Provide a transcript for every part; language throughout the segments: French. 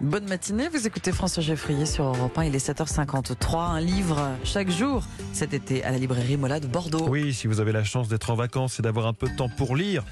Bonne matinée, vous écoutez François Geffrier sur Europe 1, il est 7h53, un livre chaque jour cet été à la librairie Mola de Bordeaux. Oui, si vous avez la chance d'être en vacances et d'avoir un peu de temps pour lire.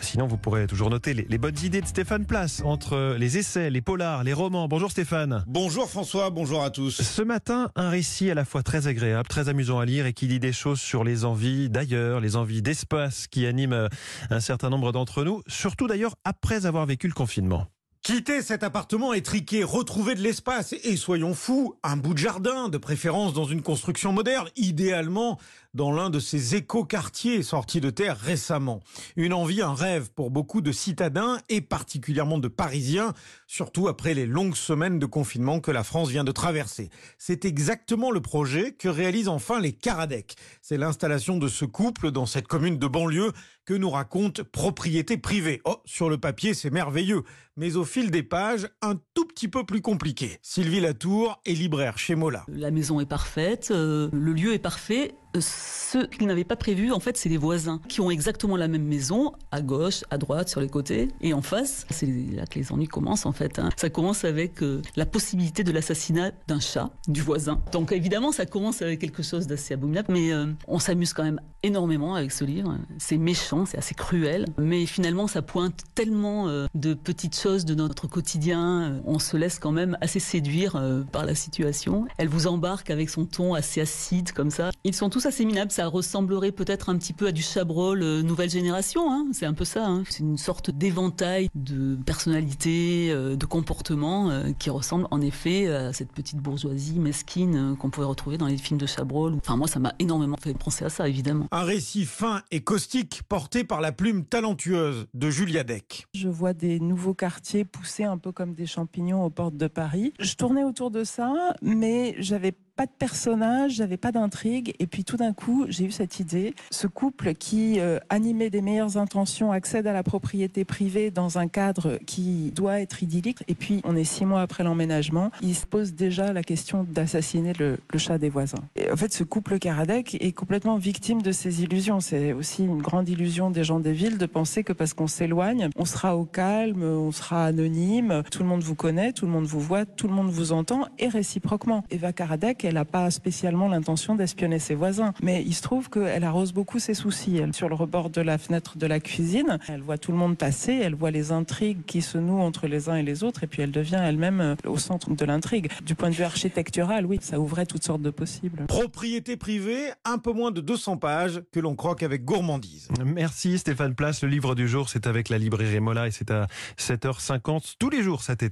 Sinon, vous pourrez toujours noter les, les, bonnes idées de Stéphane Place entre les essais, les polars, les romans. Bonjour Stéphane. Bonjour François, bonjour à tous. Ce matin, un récit à la fois très agréable, très amusant à lire et qui dit des choses sur les envies d'ailleurs, les envies d'espace qui animent un certain nombre d'entre nous, surtout d'ailleurs après avoir vécu le confinement. Quitter cet appartement étriqué, retrouver de l'espace et soyons fous, un bout de jardin, de préférence dans une construction moderne, idéalement dans l'un de ces éco-quartiers sortis de terre récemment. Une envie, un rêve pour beaucoup de citadins et particulièrement de Parisiens, surtout après les longues semaines de confinement que la France vient de traverser. C'est exactement le projet que réalisent enfin les Caradec. C'est l'installation de ce couple dans cette commune de banlieue que nous raconte propriété privée. Oh, sur le papier, c'est merveilleux, mais au fil des pages, un tout petit peu plus compliqué. Sylvie Latour est libraire chez Mola. La maison est parfaite, euh, le lieu est parfait ce qu'ils n'avaient pas prévu, en fait, c'est les voisins qui ont exactement la même maison, à gauche, à droite, sur les côtés, et en face. C'est là que les ennuis commencent, en fait. Hein. Ça commence avec euh, la possibilité de l'assassinat d'un chat, du voisin. Donc évidemment, ça commence avec quelque chose d'assez abominable, mais euh, on s'amuse quand même énormément avec ce livre. C'est méchant, c'est assez cruel, mais finalement, ça pointe tellement euh, de petites choses de notre quotidien. On se laisse quand même assez séduire par la situation. Elle vous embarque avec son ton assez acide, comme ça. Ils sont tous assez minables. Ça ressemblerait peut-être un petit peu à du Chabrol euh, nouvelle génération. Hein. C'est un peu ça. Hein. C'est une sorte d'éventail de personnalités, euh, de comportements euh, qui ressemble en effet à cette petite bourgeoisie mesquine qu'on pouvait retrouver dans les films de Chabrol. Enfin, moi, ça m'a énormément fait penser à ça, évidemment. Un récit fin et caustique porté par la plume talentueuse de Julia Deck. Je vois des nouveaux quartiers pousser un peu comme des champignons aux portes de Paris. Je tournais autour de ça, mais j'avais pas de personnage, j'avais pas d'intrigue. Et puis tout d'un coup, j'ai eu cette idée. Ce couple qui, euh, animé des meilleures intentions, accède à la propriété privée dans un cadre qui doit être idyllique. Et puis, on est six mois après l'emménagement. Il se pose déjà la question d'assassiner le, chat des voisins. Et en fait, ce couple Karadec est complètement victime de ces illusions. C'est aussi une grande illusion des gens des villes de penser que parce qu'on s'éloigne, on sera au calme, on sera anonyme, tout le monde vous connaît, tout le monde vous voit, tout le monde vous entend, et réciproquement. Eva Karadec, elle n'a pas spécialement l'intention d'espionner ses voisins. Mais il se trouve qu'elle arrose beaucoup ses soucis. Elle, sur le rebord de la fenêtre de la cuisine, elle voit tout le monde passer, elle voit les intrigues qui se nouent entre les uns et les autres, et puis elle devient elle-même euh, au centre de l'intrigue. Du point de vue architectural, oui, ça ouvrait toutes sortes de possibles. Propriété privée, un peu moins de 200 pages, que l'on croque avec gourmandise. Merci Stéphane Place. Le livre du jour, c'est avec la librairie Mola et c'est à 7h50 tous les jours cet été.